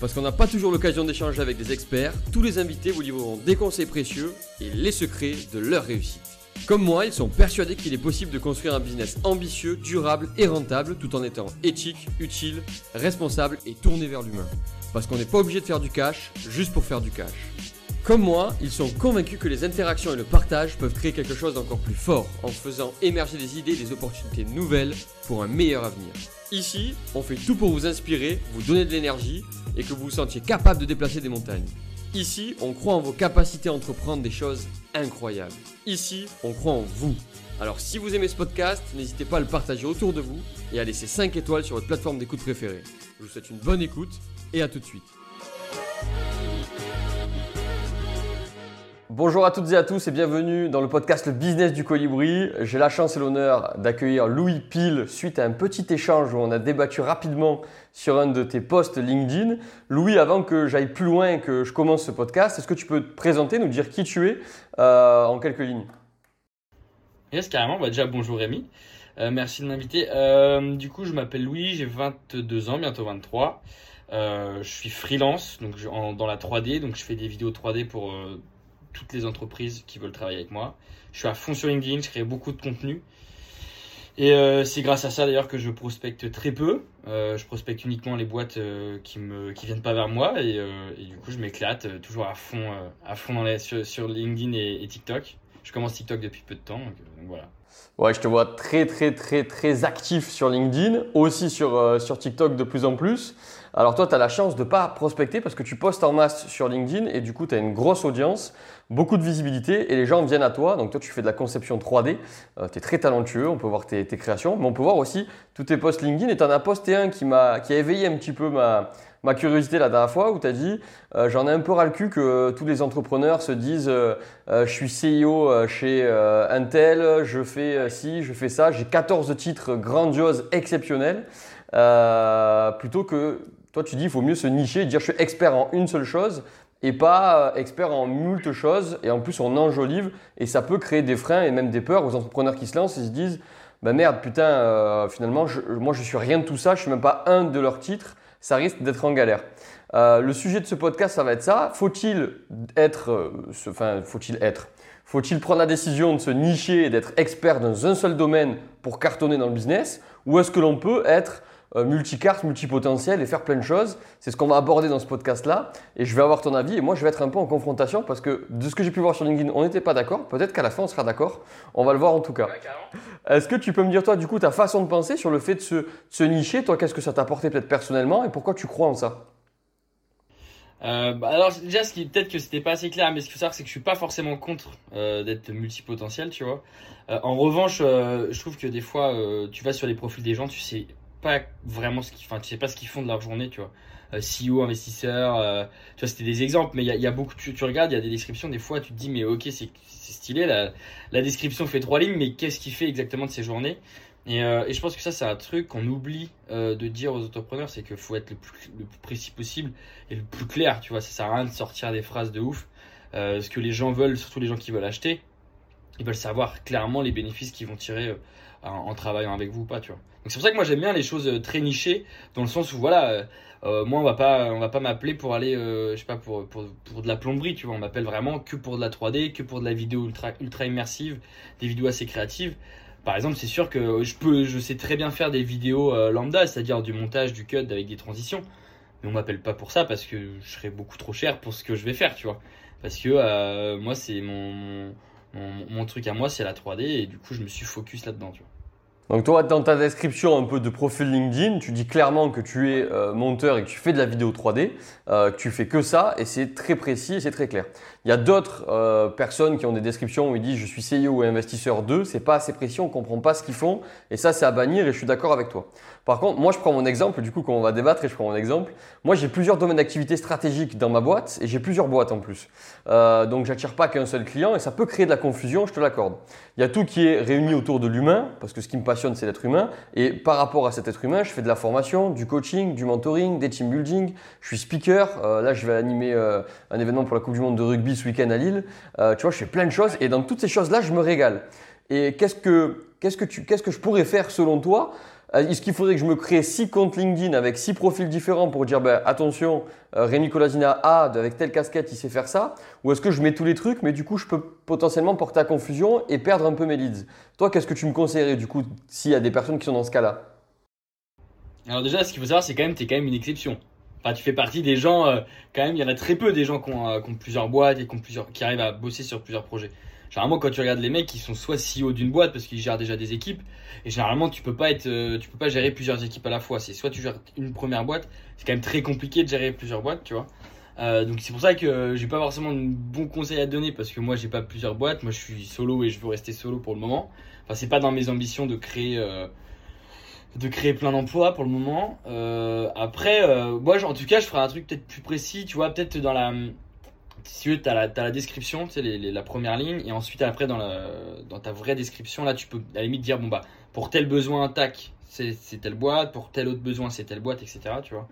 Parce qu'on n'a pas toujours l'occasion d'échanger avec des experts, tous les invités vous livreront des conseils précieux et les secrets de leur réussite. Comme moi, ils sont persuadés qu'il est possible de construire un business ambitieux, durable et rentable tout en étant éthique, utile, responsable et tourné vers l'humain. Parce qu'on n'est pas obligé de faire du cash juste pour faire du cash. Comme moi, ils sont convaincus que les interactions et le partage peuvent créer quelque chose d'encore plus fort en faisant émerger des idées et des opportunités nouvelles pour un meilleur avenir. Ici, on fait tout pour vous inspirer, vous donner de l'énergie et que vous vous sentiez capable de déplacer des montagnes. Ici, on croit en vos capacités à entreprendre des choses incroyables. Ici, on croit en vous. Alors si vous aimez ce podcast, n'hésitez pas à le partager autour de vous et à laisser 5 étoiles sur votre plateforme d'écoute préférée. Je vous souhaite une bonne écoute et à tout de suite. Bonjour à toutes et à tous et bienvenue dans le podcast Le Business du Colibri. J'ai la chance et l'honneur d'accueillir Louis Pile suite à un petit échange où on a débattu rapidement sur un de tes posts LinkedIn. Louis, avant que j'aille plus loin et que je commence ce podcast, est-ce que tu peux te présenter, nous dire qui tu es euh, en quelques lignes? Yes, carrément. Bah, déjà, bonjour Rémi. Euh, merci de m'inviter. Euh, du coup, je m'appelle Louis, j'ai 22 ans, bientôt 23. je suis freelance donc dans la 3D, donc je fais des vidéos 3D pour toutes les entreprises qui veulent travailler avec moi. Je suis à fond sur LinkedIn, je crée beaucoup de contenu. Et euh, c'est grâce à ça d'ailleurs que je prospecte très peu. Euh, je prospecte uniquement les boîtes euh, qui ne qui viennent pas vers moi et, du coup je m'éclate toujours à fond, à fond dans sur, LinkedIn et, TikTok. Je commence TikTok depuis peu de temps, voilà. Ouais, je te vois très très très très actif sur LinkedIn, aussi sur, sur TikTok de plus en plus. Alors toi, tu as la chance de pas prospecter parce que tu postes en masse sur LinkedIn et du coup, tu as une grosse audience, beaucoup de visibilité et les gens viennent à toi. Donc toi, tu fais de la conception 3D, tu es très talentueux, on peut voir tes, créations, mais on peut voir aussi tous tes posts LinkedIn. Et tu en as posté un qui, a, qui a éveillé un petit peu ma, ma curiosité la dernière fois où tu as dit euh, j'en ai un peu ras le cul que tous les entrepreneurs se disent euh, euh, je suis CEO chez Intel, je fais ci, je fais ça, j'ai 14 titres grandioses, exceptionnels, plutôt que toi, tu dis il faut mieux se nicher et dire je suis expert en une seule chose et pas expert en moult choses. Et en plus, on enjolive et ça peut créer des freins et même des peurs aux entrepreneurs qui se lancent et se disent bah merde, putain, euh, finalement, je, moi je suis rien de tout ça, je suis même pas un de leurs titres, ça risque d'être en galère. Euh, le sujet de ce podcast, ça va être ça. Faut-il être, euh, enfin, faut-il être Faut-il prendre la décision de se nicher et d'être expert dans un seul domaine pour cartonner dans le business Ou est-ce que l'on peut être euh, multicarte, multipotentiel et faire plein de choses. C'est ce qu'on va aborder dans ce podcast-là. Et je vais avoir ton avis. Et moi, je vais être un peu en confrontation parce que de ce que j'ai pu voir sur LinkedIn, on n'était pas d'accord. Peut-être qu'à la fin, on sera d'accord. On va le voir en tout cas. Est-ce que tu peux me dire, toi, du coup, ta façon de penser sur le fait de se, nicher? Toi, qu'est-ce que ça t'a apporté peut-être personnellement? Et pourquoi tu crois en ça? Euh, bah, alors déjà ce qui peut-être que c'était pas assez clair mais ce qu'il faut savoir c'est que je suis pas forcément contre euh, d'être multipotentiel tu vois en revanche je trouve que des fois tu vas sur les profils des gens tu sais pas vraiment ce qu'ils enfin tu sais pas ce qu'ils font de leur journée tu vois. Euh, CEO investisseur euh, tu vois c'était des exemples mais il y a, beaucoup tu, regardes il y a des descriptions des fois tu te dis mais ok c'est stylé la, description fait trois lignes mais qu'est-ce qu'il fait exactement de ses journées? Et, euh, je pense que ça c'est un truc qu'on oublie de dire aux entrepreneurs c'est qu'il faut être le plus, le plus précis possible et le plus clair tu vois. Ça sert à rien de sortir des phrases de ouf. Ce que les gens veulent surtout les gens qui veulent acheter ils veulent savoir clairement les bénéfices qu'ils vont tirer en, travaillant avec vous ou pas, tu vois. Donc c'est pour ça que moi j'aime bien les choses euh, très nichées, dans le sens où voilà, euh, euh, moi on va pas, on va pas m'appeler pour aller, je sais pas, pour, pour, pour, de la plomberie, tu vois. On m'appelle vraiment que pour de la 3D, que pour de la vidéo ultra, immersive, des vidéos assez créatives. Par exemple, c'est sûr que je peux, je sais très bien faire des vidéos lambda, c'est-à-dire du montage, du cut avec des transitions. Mais on m'appelle pas pour ça parce que je serais beaucoup trop cher pour ce que je vais faire, tu vois. Parce que moi c'est mon, truc à moi, c'est la 3D et du coup, je me suis focus là-dedans. Donc toi, dans ta description un peu de profil LinkedIn, tu dis clairement que tu es euh, monteur et que tu fais de la vidéo 3D, euh, que tu fais que ça et c'est très précis et c'est très clair. Il y a d'autres euh, personnes qui ont des descriptions où ils disent je suis CEO ou investisseur 2, c'est pas assez précis, on comprend pas ce qu'ils font et ça c'est à bannir et je suis d'accord avec toi. Par contre, moi je prends mon exemple, du coup quand on va débattre et je prends mon exemple, moi j'ai plusieurs domaines d'activité stratégiques dans ma boîte et j'ai plusieurs boîtes en plus. Euh, donc j'attire pas qu'un seul client et ça peut créer de la confusion, je te l'accorde. Il y a tout qui est réuni autour de l'humain parce que ce qui me passionne c'est l'être humain et par rapport à cet être humain, je fais de la formation, du coaching, du mentoring, des team building, je suis speaker, euh, là je vais animer euh, un événement pour la Coupe du monde de rugby ce week-end à Lille. Euh, tu vois, je fais plein de choses et dans toutes ces choses-là, je me régale. Et qu'est-ce que, qu'est-ce que, tu, qu'est-ce que je pourrais faire selon toi? Euh, Est-ce qu'il faudrait que je me crée six comptes LinkedIn avec six profils différents pour dire ben, attention, euh, Rémi Colasina A, avec telle casquette, il sait faire ça? Ou est-ce que je mets tous les trucs, mais du coup, je peux potentiellement porter à confusion et perdre un peu mes leads? Toi, qu'est-ce que tu me conseillerais du coup s'il y a des personnes qui sont dans ce cas-là? Alors déjà, ce qu'il faut savoir, c'est quand même, tu es quand même une exception. Enfin, tu fais partie des gens, euh, quand même, il y en a très peu des gens qui ont, euh, plusieurs boîtes et qui, arrivent à bosser sur plusieurs projets. Généralement, quand tu regardes les mecs, qui sont soit CEO d'une boîte parce qu'ils gèrent déjà des équipes, et généralement, tu peux pas euh, peux pas gérer plusieurs équipes à la fois. C'est soit tu gères une première boîte, c'est quand même très compliqué de gérer plusieurs boîtes, tu vois. Donc c'est pour ça que j'ai pas forcément de bons conseils à te donner parce que moi j'ai pas plusieurs boîtes, moi je suis solo et je veux rester solo pour le moment. Enfin c'est pas dans mes ambitions de créer de créer plein d'emplois pour le moment. Euh, après, euh, moi en tout cas je ferai un truc peut-être plus précis, tu vois, peut-être dans la si tu t'as la, as la description, tu sais, la première ligne, et ensuite après dans, ta vraie description, là tu peux à la limite dire bon bah pour tel besoin, tac, c'est telle boîte, pour tel autre besoin, c'est telle boîte, etc. Tu vois.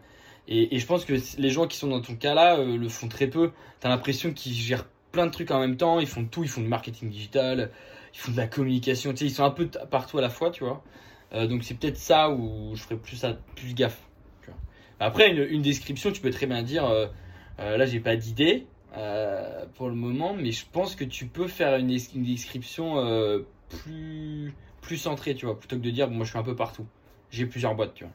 Et, je pense que les gens qui sont dans ton cas là euh, le font très peu. T'as l'impression qu'ils gèrent plein de trucs en même temps, ils font tout, ils font du marketing digital, ils font de la communication, tu sais, ils sont un peu partout à la fois, tu vois. Euh, donc c'est peut-être ça où je ferais plus, ça, plus gaffe. Après, une, description, tu peux très bien dire, euh, euh, là j'ai pas d'idée pour le moment, mais je pense que tu peux faire une, des- une description plus, plus centrée, tu vois, plutôt que de dire, bon, moi je suis un peu partout, j'ai plusieurs boîtes, tu vois.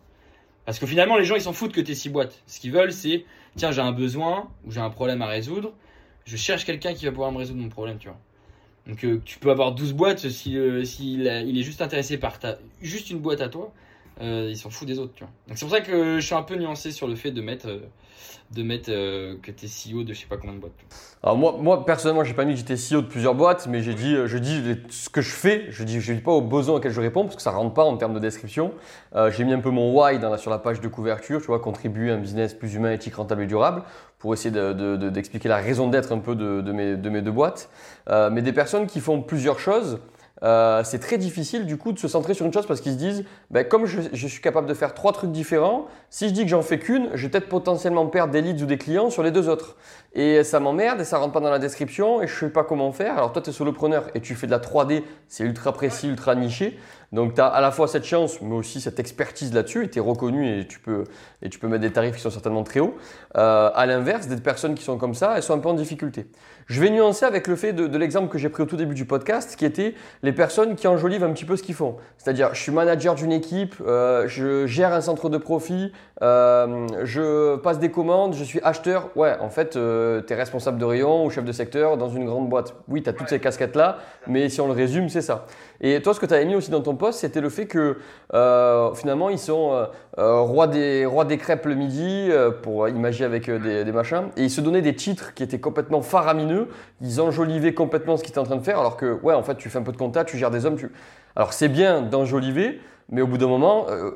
Parce que finalement, les gens ils s'en foutent que tu six boîtes. Ce qu'ils veulent, c'est, tiens, j'ai un besoin ou j'ai un problème à résoudre, je cherche quelqu'un qui va pouvoir me résoudre mon problème, tu vois. Donc euh, tu peux avoir 12 boîtes si euh, il est juste intéressé par juste une boîte à toi, euh, il s'en fout des autres, tu vois. C'est pour ça que je suis un peu nuancé sur le fait de mettre de mettre que t'es CEO de je sais pas combien de boîtes. tu. Alors moi, moi personnellement, j'ai pas mis que j'étais CEO de plusieurs boîtes, mais je dis ce que je fais. Je dis, je dis pas aux besoins auxquels je réponds parce que ça rentre pas en termes de description. J'ai mis un peu mon why sur la page de couverture, tu vois, contribuer à un business plus humain, éthique, rentable et durable, pour essayer de- de- de- d'expliquer la raison d'être un peu de, de mes, de mes deux boîtes. Euh, mais des personnes qui font plusieurs choses. euh, c'est très difficile du coup de se centrer sur une chose parce qu'ils se disent, ben, comme je, je suis capable de faire trois trucs différents, si je dis que j'en fais qu'une, je vais peut-être potentiellement perdre des leads ou des clients sur les deux autres. Et ça m'emmerde et ça rentre pas dans la description et je sais pas comment faire. Alors toi, tu es solopreneur et tu fais de la 3D, c'est ultra précis, ultra niché. Donc tu as à la fois cette chance, mais aussi cette expertise là-dessus et tu es reconnu et tu, peux, et tu peux mettre des tarifs qui sont certainement très hauts. Euh, à l'inverse, des personnes qui sont comme ça, elles sont un peu en difficulté. Je vais nuancer avec le fait de, de l'exemple que j'ai pris au tout début du podcast, qui était les personnes qui enjolivent un petit peu ce qu'ils font. C'est-à-dire, je suis manager d'une équipe, euh, je gère un centre de profit, euh, je passe des commandes, je suis acheteur. Ouais, en fait, tu es responsable de rayon ou chef de secteur dans une grande boîte. Oui, tu as toutes ces casquettes-là, mais si on le résume, c'est ça. Et toi, ce que tu avais mis aussi dans ton post, c'était le fait que euh, finalement, ils sont euh, euh, rois, des, rois des crêpes le midi, euh, pour imager avec euh, des, des machins, et ils se donnaient des titres qui étaient complètement faramineux, ils enjolivaient complètement ce qu'ils étaient en train de faire, alors que, ouais, en fait, tu fais un peu de compta, tu gères des hommes. Tu... Alors, c'est bien d'enjoliver, mais au bout d'un moment, euh,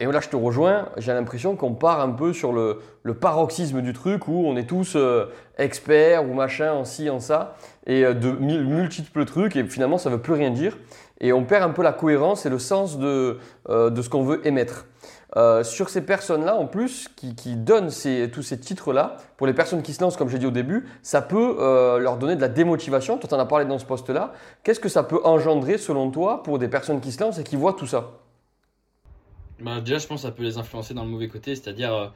et là je te rejoins, j'ai l'impression qu'on part un peu sur le, le paroxysme du truc où on est tous euh, experts ou machin en ci, en ça, et euh, de multiples trucs, et finalement ça veut plus rien dire. Et on perd un peu la cohérence et le sens de, euh, de ce qu'on veut émettre. Euh, sur ces personnes-là, en plus, qui, qui donnent ces- tous ces titres-là, pour les personnes qui se lancent, comme j'ai dit au début, ça peut leur donner de la démotivation. Toi, tu en as parlé dans ce poste-là. Qu'est-ce que ça peut engendrer, selon toi, pour des personnes qui se lancent et qui voient tout ça? Bah, déjà, je pense que ça peut les influencer dans le mauvais côté, c'est-à-dire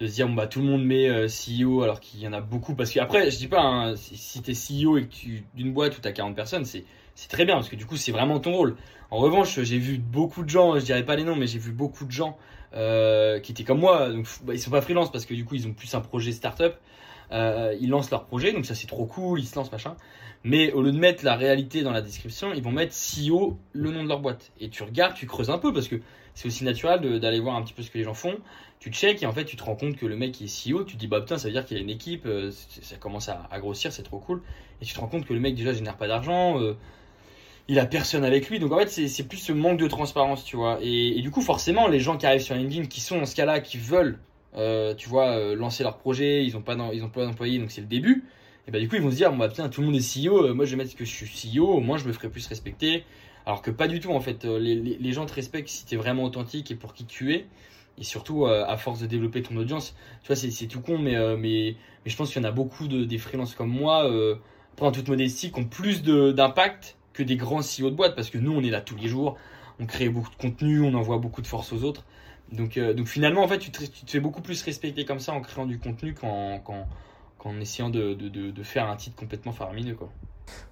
de se dire, bah, tout le monde met euh, CEO alors qu'il y en a beaucoup. Parce qu'après, je dis pas, hein, si, si tu es CEO et que tu d'une boîte où tu as 40 personnes, c'est c'est très bien parce que du coup, c'est vraiment ton rôle. En revanche, j'ai vu beaucoup de gens, je dirais pas les noms, mais j'ai vu beaucoup de gens euh, qui étaient comme moi. Donc, bah, ils sont pas freelance parce que du coup, ils ont plus un projet startup. Euh, ils lancent leur projet, donc ça c'est trop cool, ils se lancent machin. Mais au lieu de mettre la réalité dans la description, ils vont mettre CEO le nom de leur boîte. Et tu regardes, tu creuses un peu parce que c'est aussi naturel d'aller voir un petit peu ce que les gens font. Tu check et en fait, tu te rends compte que le mec est CEO, tu te dis, bah putain, ça veut dire qu'il y a une équipe, euh, ça commence à, grossir, c'est trop cool. Et tu te rends compte que le mec déjà génère pas d'argent, euh, il a personne avec lui. Donc en fait, c'est plus ce manque de transparence, tu vois. Et, du coup, forcément, les gens qui arrivent sur LinkedIn, qui sont dans ce cas-là, qui veulent, euh, tu vois, lancer leur projet, ils ont pas, d'employés, donc c'est le début. Et bah du coup, ils vont se dire, bah putain, tout le monde est CEO, moi je vais mettre que je suis CEO, au moins je me ferai plus respecter. Alors que pas du tout, en fait. Les, les, les gens te respectent si tu es vraiment authentique et pour qui tu es et surtout euh, à force de développer ton audience. Tu vois, c'est tout con, mais, euh, mais, mais je pense qu'il y en a beaucoup de, des freelances comme moi, euh, en toute modestie, qui ont plus d'impact que des grands CEO de boîte, parce que nous, on est là tous les jours, on crée beaucoup de contenu, on envoie beaucoup de force aux autres. Donc, euh, donc finalement, en fait, tu te, fais beaucoup plus respecter comme ça en créant du contenu qu'en qu'en essayant de, de, de, de, faire un titre complètement faramineux. Quoi.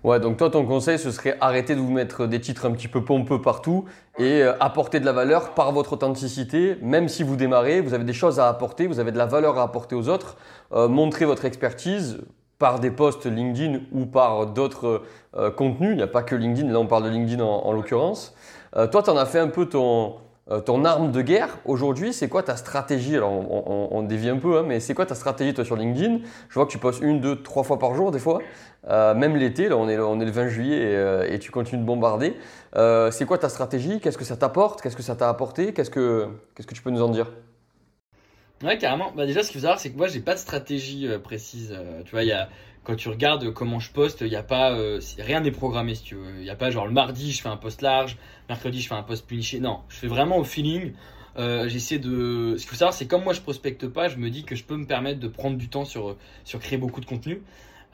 Ouais, donc toi, ton conseil, ce serait arrêter de vous mettre des titres un petit peu pompeux partout et euh, apporter de la valeur par votre authenticité. Même si vous démarrez, vous avez des choses à apporter, vous avez de la valeur à apporter aux autres. Euh, montrez votre expertise par des posts LinkedIn ou par d'autres euh, contenus. Il n'y a pas que LinkedIn, là on parle de LinkedIn en, en l'occurrence. Euh, toi, tu en as fait un peu ton, euh, ton arme de guerre aujourd'hui, c'est quoi ta stratégie? Alors, on, dévie un peu, hein, mais c'est quoi ta stratégie toi sur LinkedIn? Je vois que tu postes une, deux, trois fois par jour des fois, euh, même l'été. Là, on est, le 20 juillet et, euh, et tu continues de bombarder. C'est quoi ta stratégie? Qu'est-ce que ça t'apporte? Qu'est-ce que ça t'a apporté? Qu'est-ce que qu'est-ce que tu peux nous en dire? Ouais, carrément. Bah déjà, ce qu'il faut savoir, c'est que moi, j'ai pas de stratégie précise. Tu vois, il y a quand tu regardes comment je poste, y a pas euh, rien n'est programmé si tu veux. Il y a pas genre le mardi je fais un post large, mercredi je fais un post plus. Non, je fais vraiment au feeling. Euh, j'essaie de. Ce qu'il faut savoir, c'est comme moi je prospecte pas, je me dis que je peux me permettre de prendre du temps sur sur créer beaucoup de contenu.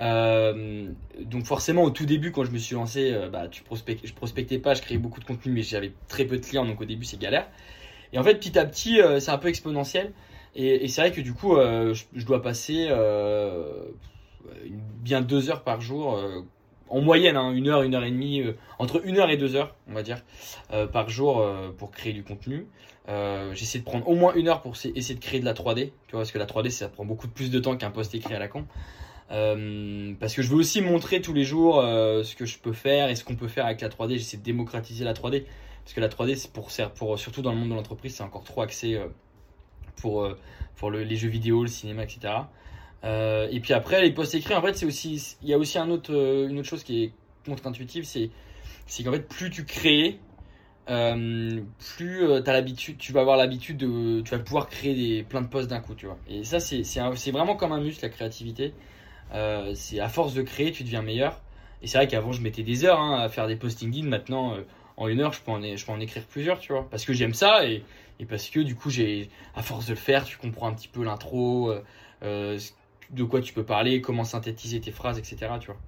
Euh, donc forcément au tout début quand je me suis lancé, bah tu prospect, je prospectais pas, je créais beaucoup de contenu, mais j'avais très peu de clients, donc au début c'est galère. Et en fait petit à petit c'est un peu exponentiel. Et, c'est vrai que du coup je, dois passer bien deux heures par jour, euh, en moyenne, hein, une heure, une heure et demie, euh, entre une heure et deux heures, on va dire, euh, par jour pour créer du contenu. J'essaie de prendre au moins une heure pour essayer de créer de la 3D, tu vois, parce que la 3D, ça prend beaucoup plus de temps qu'un post écrit à la con. Euh, parce que je veux aussi montrer tous les jours euh, ce que je peux faire et ce qu'on peut faire avec la 3D. J'essaie de démocratiser la 3D parce que la 3D, c'est pour, pour surtout dans le monde de l'entreprise, c'est encore trop axé euh, pour, pour le, les jeux vidéo, le cinéma, etc. Euh, et puis après, les posts écrits, en fait, c'est aussi, il y a aussi euh, une autre chose qui est contre-intuitive, c'est, qu'en fait, plus tu crées, euh, plus as l'habitude, tu vas avoir l'habitude de, tu vas pouvoir créer des, plein de posts d'un coup, tu vois. Et ça, c'est, c'est, vraiment comme un muscle, la créativité. C'est à force de créer, tu deviens meilleur. Et c'est vrai qu'avant, je mettais des heures hein, à faire des postings in. Maintenant, en une heure, je peux en, écrire plusieurs, tu vois. Parce que j'aime ça et, parce que du coup, j'ai, à force de le faire, tu comprends un petit peu l'intro, de quoi tu peux parler, comment synthétiser tes phrases, etc. Tu vois.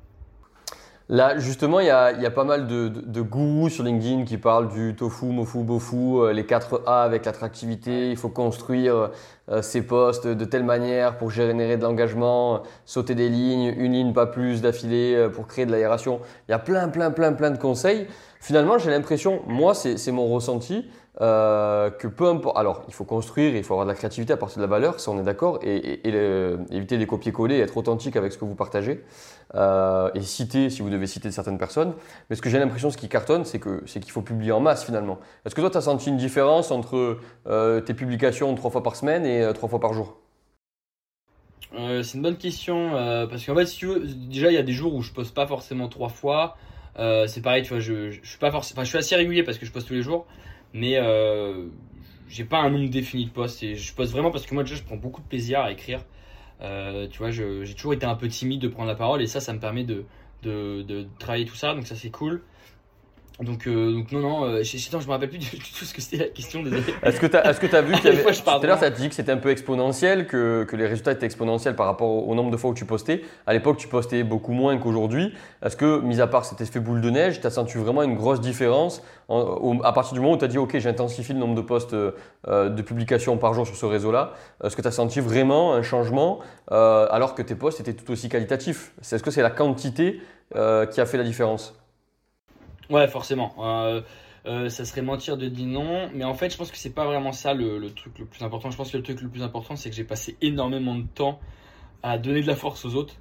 Là, justement, il y a, y a, pas mal de, de, de, gourous sur LinkedIn qui parlent du tofu, mofu, bofu, euh, les 4 A avec l'attractivité. Il faut construire euh, ses posts de telle manière pour générer de l'engagement, sauter des lignes, une ligne, pas plus d'affilée euh, pour créer de l'aération. Il y a plein, plein, plein, plein de conseils. Finalement, j'ai l'impression, moi, c'est mon ressenti, euh, que peu importe. Alors, il faut construire, il faut avoir de la créativité à partir de la valeur, ça on est d'accord, et, éviter les copier-coller, être authentique avec ce que vous partagez, euh, et citer si vous devez citer certaines personnes. Mais ce que j'ai l'impression, ce qui cartonne, c'est que c'est qu'il faut publier en masse finalement. Est-ce que toi, tu as senti une différence entre euh, tes publications trois fois par semaine et trois fois par jour? C'est une bonne question, parce qu'en fait, si déjà, il y a des jours où je poste pas forcément trois fois. c'est pareil, tu vois, je, je, suis pas forcément, enfin, je suis assez régulier parce que je poste tous les jours mais euh, j'ai pas un nombre défini de posts et je poste vraiment parce que moi déjà je prends beaucoup de plaisir à écrire. Euh, tu vois, j'ai toujours été un peu timide de prendre la parole et ça, ça me permet de, de, de travailler tout ça, donc ça c'est cool. Donc, euh, donc non, non, euh, je, je, je me rappelle plus du tout ce que c'était la question. Est-ce que tu as, est que as vu qu'il y avait. Tout à l'heure, tu as dit que c'était un peu exponentiel, que, que les résultats étaient exponentiels par rapport au, au nombre de fois où tu postais? À l'époque, tu postais beaucoup moins qu'aujourd'hui. Est-ce que, mis à part cet effet boule de neige, tu as senti vraiment une grosse différence en, au, à partir du moment où tu as dit, OK, j'intensifie le nombre de posts euh, de publications par jour sur ce réseau-là Est-ce que tu as senti vraiment un changement euh, alors que tes posts étaient tout aussi qualitatifs? Est-ce que c'est la quantité euh, qui a fait la différence? Ouais, forcément. Euh, euh, ça serait mentir de dire non, mais en fait, je pense que c'est pas vraiment ça le, truc le plus important. Je pense que le truc le plus important, c'est que j'ai passé énormément de temps à donner de la force aux autres,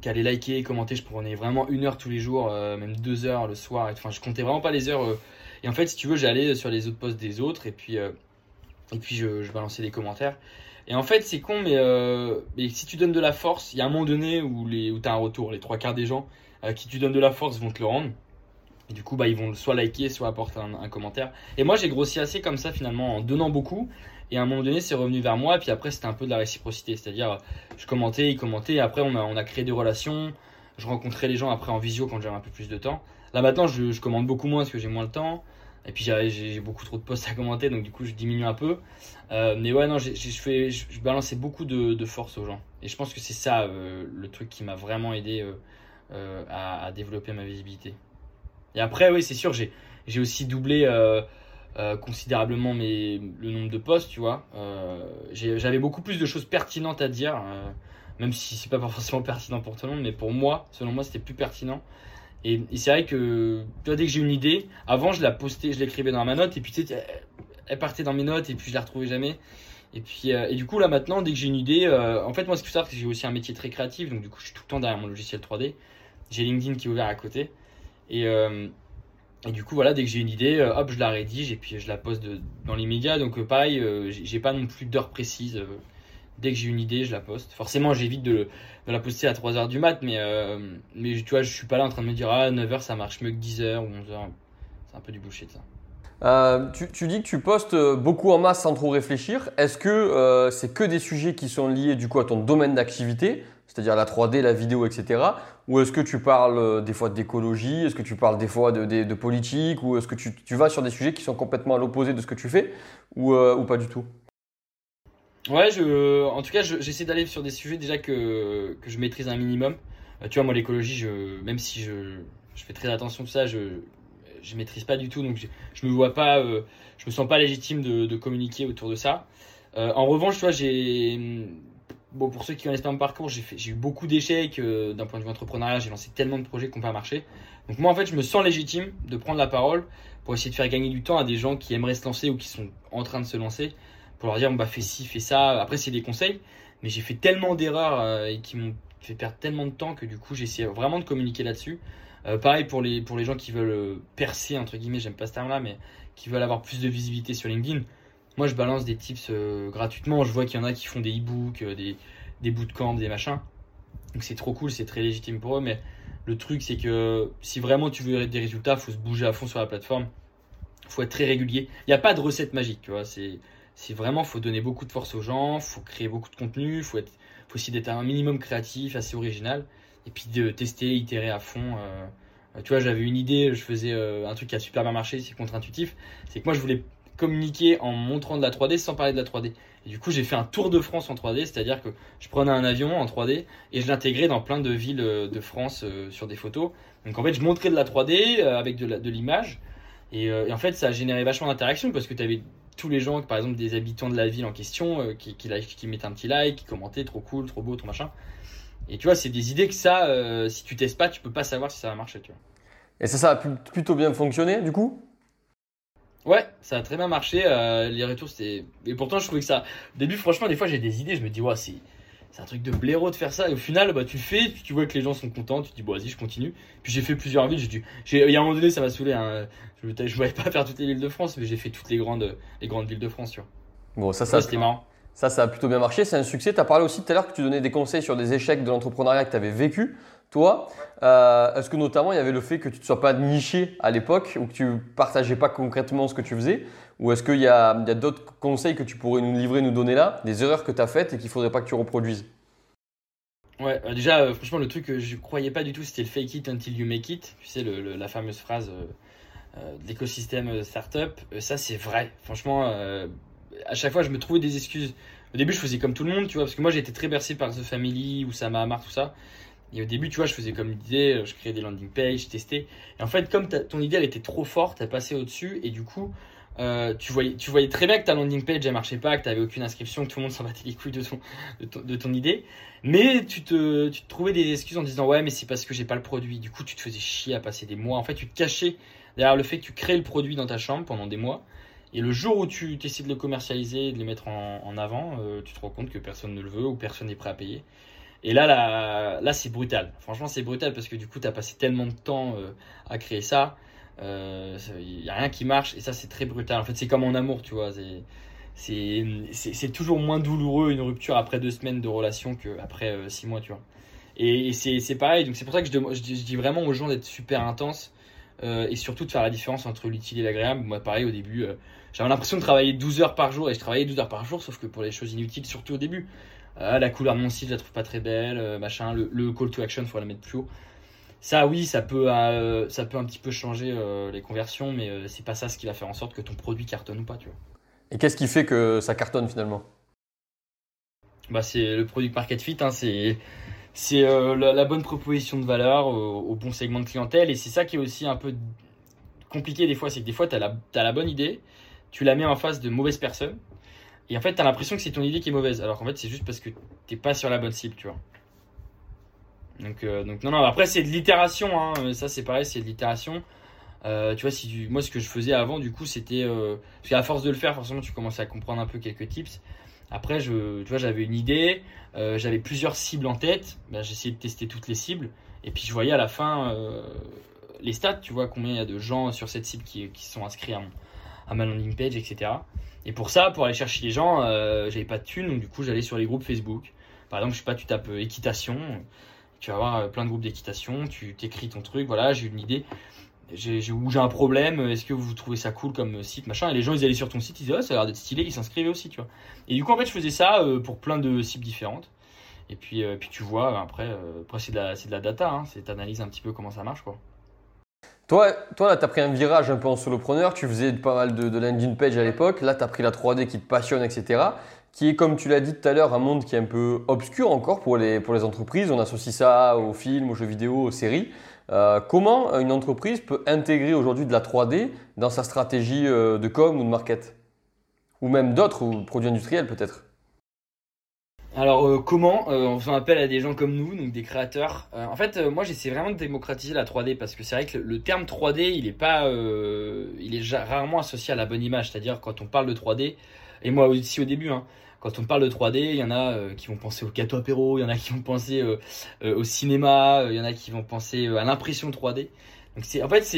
qu'à les liker, commenter. Je prenais vraiment une heure tous les jours, euh, même deux heures le soir. Enfin, je comptais vraiment pas les heures. Et en fait, si tu veux, j'allais sur les autres posts des autres et puis, et puis je, je balançais des commentaires. Et en fait, c'est con, mais, mais, si tu donnes de la force, il y a un moment donné où, les, où tu as un retour. Les trois quarts des gens à qui tu donnes de la force vont te le rendre. Et du coup, bah, ils vont soit liker, soit apporter un, commentaire. Et moi, j'ai grossi assez comme ça finalement en donnant beaucoup. Et à un moment donné, c'est revenu vers moi. Et puis après, c'était un peu de la réciprocité. C'est-à-dire, je commentais, ils commentaient. Après, on a, on a créé des relations. Je rencontrais les gens après en visio quand j'avais un peu plus de temps. Là maintenant, je, je commande beaucoup moins parce que j'ai moins le temps. Et puis j'ai beaucoup trop de posts à commenter, donc du coup je diminue un peu. Euh, mais ouais, non, je, balançais beaucoup de, force aux gens. Et je pense que c'est ça euh, le truc qui m'a vraiment aidé euh, à, développer ma visibilité. Et après, oui, c'est sûr, j'ai, aussi doublé euh, euh, considérablement mes, le nombre de posts, tu vois. Euh, j'avais beaucoup plus de choses pertinentes à dire, même si c'est pas forcément pertinent pour tout le monde, mais pour moi, selon moi, c'était plus pertinent. Et, c'est vrai que, toi, dès que j'ai une idée, avant, je la postais, je l'écrivais dans ma note, et puis tu sais, elle partait dans mes notes, et puis je la retrouvais jamais. Et puis, et du coup, là maintenant, dès que j'ai une idée, en fait, moi, ce qu'il faut savoir, c'est que j'ai aussi un métier très créatif, donc du coup, je suis tout le temps derrière mon logiciel 3D. J'ai LinkedIn qui est ouvert à côté. Et, euh, et du coup, voilà, dès que j'ai une idée, euh, hop, je la rédige et puis je la poste dans les médias. Donc, euh, pareil, j'ai pas non plus d'heure précise. dès que j'ai une idée, je la poste. Forcément, j'évite de, la poster à 3h du mat, mais, mais tu vois, je suis pas là en train de me dire, ah, 9h ça marche mieux que 10h ou 11h. C'est un peu du bullshit ça. Tu, dis que tu postes beaucoup en masse sans trop réfléchir. Est-ce que c'est que des sujets qui sont liés du coup à ton domaine d'activité? C'est-à-dire la 3D, la vidéo, etc. Ou est-ce que tu parles euh, des fois d'écologie Est-ce que tu parles des fois de, politique Ou est-ce que tu, vas sur des sujets qui sont complètement à l'opposé de ce que tu fais Ou, euh, pas du tout? Ouais, je, en tout cas, j'essaie d'aller sur des sujets déjà que, que je maîtrise un minimum. Euh, tu vois, moi, l'écologie, je, même si je, je fais très attention à ça, je je maîtrise pas du tout, donc je, je me me sens pas légitime de, de communiquer autour de ça. en revanche, tu vois, j'ai bon, pour ceux qui connaissent pas mon parcours, j'ai eu beaucoup d'échecs euh, d'un point de vue entrepreneurial. J'ai lancé tellement de projets qui n'ont pas marché. Donc moi, en fait, je me sens légitime de prendre la parole pour essayer de faire gagner du temps à des gens qui aimeraient se lancer ou qui sont en train de se lancer, pour leur dire, bah fais ci, fais ça. Après, c'est des conseils, mais j'ai fait tellement d'erreurs euh, et qui m'ont fait perdre tellement de temps que du coup, j'essaie vraiment de communiquer là-dessus. Euh, pareil pour les, pour les gens qui veulent percer, entre guillemets, j'aime pas ce terme-là, mais qui veulent avoir plus de visibilité sur LinkedIn moi, je balance des tips euh, gratuitement. Je vois qu'il y en a qui font des e-books, euh, des, des bootcamps, des machins. Donc c'est trop cool, c'est très légitime pour eux. Mais le truc, c'est que si vraiment tu veux des résultats, il faut se bouger à fond sur la plateforme. Il faut être très régulier. Il n'y a pas de recette magique, tu vois. C'est, vraiment, faut donner beaucoup de force aux gens, faut créer beaucoup de contenu, faut être, faut aussi d'être un minimum créatif, assez original, et puis de tester, itérer à fond. Euh, tu vois, j'avais une idée, je faisais un truc qui a super bien marché, c'est contre-intuitif. C'est que moi, je voulais communiquer en montrant de la 3D sans parler de la 3D. Et du coup, j'ai fait un tour de France en 3D, c'est-à-dire que je prenais un avion en 3D et je l'intégrais dans plein de villes euh, de France euh, sur des photos. Donc en fait, je montrais de la 3D euh, avec de l'image. Et, en fait, ça a généré vachement d'interaction parce que tu avais tous les gens, par exemple des habitants de la ville en question, qui, qui, qui, mettaient un petit like, qui commentaient trop cool, trop beau, trop machin. Et tu vois, c'est des idées que ça, si tu testes pas, tu peux pas savoir si ça va marcher. Et ça, ça a plutôt bien fonctionné du coup? Ouais, ça a très bien marché. Euh, les retours, c'était. Et pourtant, je trouvais que ça. Au début, franchement, des fois, j'ai des idées. Je me dis, ouais, c'est. C'est un truc de blaireau de faire ça. Et au final, bah, tu le fais, tu vois que les gens sont contents, tu te dis, bon, vas-y, je continue. Puis j'ai fait plusieurs villes. J'ai Il y a un moment donné, ça m'a saoulé. Hein. Je ne voulais pas faire toutes les villes de France, mais j'ai fait toutes les grandes, les grandes villes de France. Tu vois. Bon, ça, ça, c'était marrant. Ça, ça a plutôt bien marché. C'est un succès. Tu as parlé aussi tout à l'heure que tu donnais des conseils sur des échecs de l'entrepreneuriat que tu avais vécu. Toi, euh, est-ce que notamment il y avait le fait que tu ne sois pas niché à l'époque ou que tu partageais pas concrètement ce que tu faisais? Ou est-ce qu'il y a, d'autres conseils que tu pourrais nous livrer, nous donner là, des erreurs que tu as faites et qu'il faudrait pas que tu reproduises? Ouais, euh, déjà, euh, franchement, le truc que je croyais pas du tout, c'était le fake it until you make it. Tu sais, la fameuse phrase de l'écosystème startup. ça, c'est vrai. Franchement, à chaque fois, je me trouvais des excuses. Au début, je faisais comme tout le monde, tu vois, parce que moi, j'ai été très bercé par The Family ou ça m'a marre, tout ça. Et au début, tu vois, je faisais comme l'idée, je créais des landing pages, je testais. Et en fait, comme ton idée, elle était trop forte, elle passait au-dessus. Et du coup, euh, tu, voyais, très bien que ta landing page, elle marchait pas, que tu n'avais aucune inscription, que tout le monde s'en battait les couilles de ton, de ton, idée. Mais tu te, tu trouvais des excuses en disant, ouais, mais c'est parce que j'ai pas le produit. Du coup, tu te faisais chier à passer des mois. En fait, tu te cachais derrière le fait que tu crées le produit dans ta chambre pendant des mois. Et le jour où tu essaies de le commercialiser, de le mettre en, avant, euh, tu te rends compte que personne ne le veut ou personne n'est prêt à payer. Et là, là, là c'est brutal. Franchement, c'est brutal parce que du coup, tu as passé tellement de temps euh, à créer ça. il n'y a rien qui marche et ça c'est très brutal. En fait c'est comme en amour, tu vois. C'est toujours moins douloureux une rupture après deux semaines de relation qu'après six mois, tu vois. Et, c'est pareil, donc c'est pour ça que je, je, dis vraiment aux gens d'être super intenses et surtout de faire la différence entre l'utile et l'agréable. Moi pareil au début, j'avais l'impression de travailler 12 heures par jour et je travaillais 12 heures par jour, sauf que pour les choses inutiles, surtout au début. Ah, la couleur de mon site, je la trouve pas très belle, euh, machin. Le, call to action, faut la mettre plus haut. Ça, oui, ça peut, euh, ça peut un petit peu changer euh, les conversions, mais c'est pas ça ce qui va faire en sorte que ton produit cartonne ou pas, tu vois. Et qu'est-ce qui fait que ça cartonne finalement? Bah, c'est le produit market fit, hein, c'est c'est la, bonne proposition de valeur au, bon segment de clientèle, et c'est ça qui est aussi un peu compliqué des fois, c'est que des fois tu as la, as la bonne idée, tu la mets en face de mauvaises personnes, et en fait, tu as l'impression que c'est ton idée qui est mauvaise. Alors qu'en fait, c'est juste parce que t'es pas sur la bonne cible, tu vois. Donc, euh, donc non, non, après, c'est de l'itération. Hein. Ça, c'est pareil, c'est de l'itération. Euh, tu vois, si moi, ce que je faisais avant, du coup, c'était. Euh, parce qu'à force de le faire, forcément, tu commences à comprendre un peu quelques tips. Après, je, tu vois, j'avais une idée, j'avais plusieurs cibles en tête. Ben, J'essayais de tester toutes les cibles. Et puis, je voyais à la fin les stats, tu vois, combien il y a de gens sur cette cible qui, qui sont inscrits à, à ma landing page, etc. Et pour ça, pour aller chercher les gens, euh, j'avais pas de thunes, donc du coup j'allais sur les groupes Facebook. Par exemple, je sais pas, tu tapes euh, équitation, tu vas avoir euh, plein de groupes d'équitation, tu t'écris ton truc, voilà, j'ai une idée, j'ai, j'ai, un problème, est-ce que vous trouvez ça cool comme site, machin, et les gens ils allaient sur ton site, ils disaient, oh, ça a l'air d'être stylé, ils s'inscrivaient aussi, tu vois. Et du coup, en fait, je faisais ça pour plein de cibles différentes. Et puis, puis tu vois, après, après c'est, de la, de la data, hein, c'est t'analyses un petit peu comment ça marche, quoi. Toi, toi là, tu as pris un virage un peu en solopreneur. Tu faisais pas mal de, de landing page à l'époque. Là, tu as pris la 3D qui te passionne, etc. Qui est, comme tu l'as dit tout à l'heure, un monde qui est un peu obscur encore pour les, pour les entreprises. On associe ça aux films, aux jeux vidéo, aux séries. Euh, comment une entreprise peut intégrer aujourd'hui de la 3D dans sa stratégie euh, de com ou de market? Ou même d'autres produits industriels peut-être? Alors euh, comment euh, En faisant appel à des gens comme nous, donc des créateurs. Euh, en fait, moi j'essaie vraiment de démocratiser la 3D parce que c'est vrai que le, terme 3D, il est pas, il est rarement associé à la bonne image. C'est-à-dire quand on parle de 3D, et moi aussi au début, hein, quand on parle de 3D, il y en a qui vont penser au gâteau apéro, il y en a qui vont penser au cinéma, il y en a qui vont penser à l'impression 3D. Donc c'est, en fait,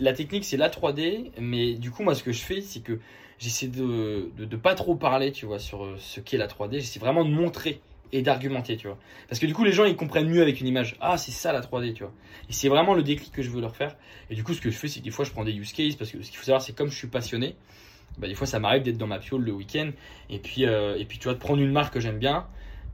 la technique, c'est la 3D, mais du coup, moi, ce que je fais, c'est que j'essaie de, de, pas trop parler, tu vois, sur euh, ce qu'est la 3D. J'essaie vraiment de montrer et d'argumenter, tu vois. Parce que du coup, les gens, ils comprennent mieux avec une image. Ah, c'est ça la 3D, tu vois. Et c'est vraiment le déclic que je veux leur faire. Et du coup, ce que je fais, c'est que des fois, je prends des use cases parce que ce qu'il faut savoir, c'est comme je suis passionné, bah, des fois, ça m'arrive d'être dans ma piole le week-end et puis, euh, et puis, tu vois, de prendre une marque que j'aime bien,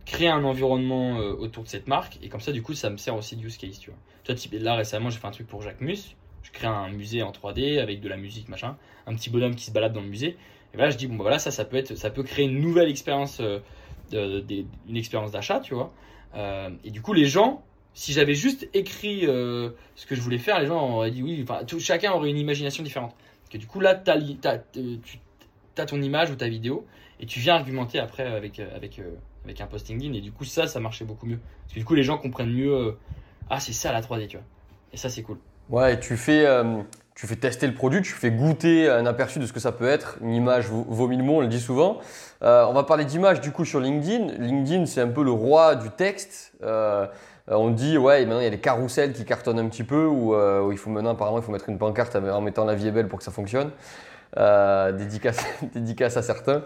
créer un environnement euh, autour de cette marque et comme ça, du coup, ça me sert aussi de use case, tu vois. Tu vois, là, récemment, j'ai fait un truc pour Jacques Mus. Je crée un musée en 3D avec de la musique, machin. Un petit bonhomme qui se balade dans le musée. Et là, je dis, bon, bah, voilà, ça, ça peut, être, ça peut créer une nouvelle expérience, euh, une expérience d'achat, tu vois. Euh, et du coup, les gens, si j'avais juste écrit euh, ce que je voulais faire, les gens auraient dit oui, enfin, chacun aurait une imagination différente. Que du coup, là, tu as, ton image ou ta vidéo et tu viens argumenter après avec, avec, avec un posting in. Et du coup, ça, ça marchait beaucoup mieux. Parce que du coup, les gens comprennent mieux, ah, c'est ça la 3D, tu vois. Et ça, c'est cool. Ouais, tu fais, tu fais tester le produit, tu fais goûter un aperçu de ce que ça peut être. Une image vaut mille mots, on le dit souvent. Euh, on va parler d'image du coup sur LinkedIn. LinkedIn, c'est un peu le roi du texte. Euh, on dit, ouais, maintenant il y a les carousels qui cartonnent un petit peu, où, euh, où, il faut maintenant, apparemment, il faut mettre une pancarte en mettant la vie est belle pour que ça fonctionne. Dédicace, dédicace à certains.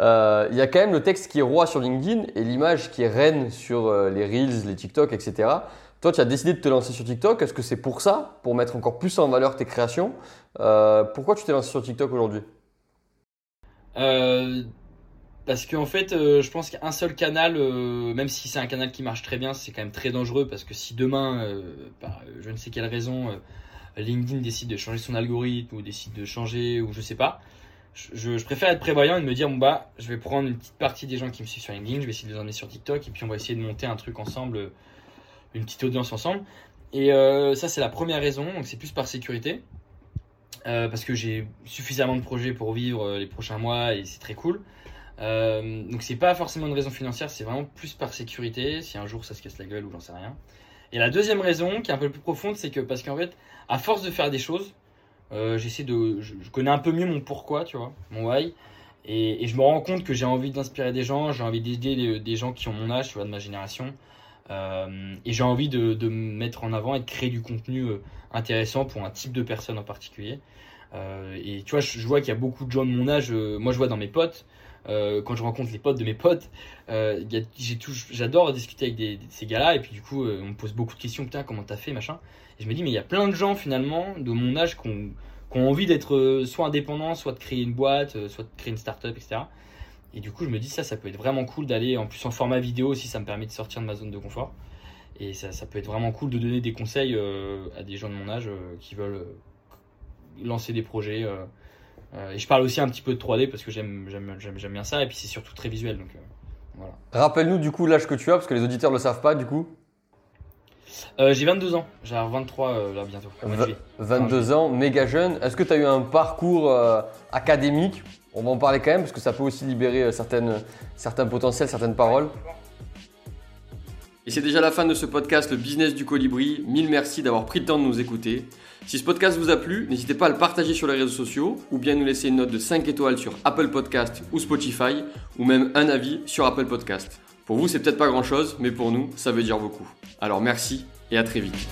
Il y a quand même le texte qui est roi sur LinkedIn et l'image qui est reine sur les Reels, les TikTok, etc. Toi, tu as décidé de te lancer sur TikTok. Est-ce que c'est pour ça, pour mettre encore plus en valeur tes créations? Euh, Pourquoi tu t'es lancé sur TikTok aujourd'hui? Euh, Parce qu'en fait, euh, je pense qu'un seul canal, même si c'est un canal qui marche très bien, c'est quand même très dangereux parce que si demain, par je ne sais quelle raison, LinkedIn décide de changer son algorithme ou décide de changer ou je sais pas, je, préfère être prévoyant et me dire bon bah je vais prendre une petite partie des gens qui me suivent sur LinkedIn, je vais essayer de les emmener sur TikTok et puis on va essayer de monter un truc ensemble une petite audience ensemble. Et euh, ça, c'est la première raison. Donc, c'est plus par sécurité. Euh, parce que j'ai suffisamment de projets pour vivre euh, les prochains mois et c'est très cool. donc, c'est pas forcément une raison financière, c'est vraiment plus par sécurité. Si un jour ça se casse la gueule ou j'en sais rien. Et la deuxième raison, qui est un peu plus profonde, c'est que parce qu'en fait, à force de faire des choses, j'essaie de. Je, connais un peu mieux mon pourquoi, tu vois, mon why. Et, je me rends compte que j'ai envie d'inspirer des gens, j'ai envie d'aider des gens qui ont mon âge, tu vois, de ma génération, et j'ai envie de, de, me mettre en avant et de créer du contenu intéressant pour un type de personne en particulier. et tu vois, je, vois qu'il y a beaucoup de gens de mon âge. moi, je vois dans mes potes, quand je rencontre les potes de mes potes, j'adore discuter avec ces gars-là. Et puis, du coup, on me pose beaucoup de questions. Putain, comment t'as fait, machin. Et je me dis, mais il y a plein de gens finalement de mon âge qui ont, envie d'être euh, soit indépendants, soit de créer une boîte, euh, soit de créer une start-up, etc. Et du coup, je me dis, ça, ça peut être vraiment cool d'aller, en plus en format vidéo aussi, ça me permet de sortir de ma zone de confort. Et ça, ça peut être vraiment cool de donner des conseils euh, à des gens de mon âge qui veulent lancer des projets. Et je parle aussi un petit peu de 3D parce que j'aime bien ça. Et puis c'est surtout très visuel. Donc, voilà. Rappelle-nous du coup l'âge que tu as parce que les auditeurs ne le savent pas du coup. Euh, j'ai 22 ans, j'ai 23 euh, là bientôt. 22 ans, méga jeune. Est-ce que tu as eu un parcours euh, académique? On va en parler quand même parce que ça peut aussi libérer certaines, certains potentiels, certaines paroles. Et c'est déjà la fin de ce podcast, le business du colibri. Mille merci d'avoir pris le temps de nous écouter. Si ce podcast vous a plu, n'hésitez pas à le partager sur les réseaux sociaux ou bien nous laisser une note de 5 étoiles sur Apple Podcast ou Spotify ou même un avis sur Apple Podcast. Pour vous, c'est peut-être pas grand-chose, mais pour nous, ça veut dire beaucoup. Alors merci et à très vite.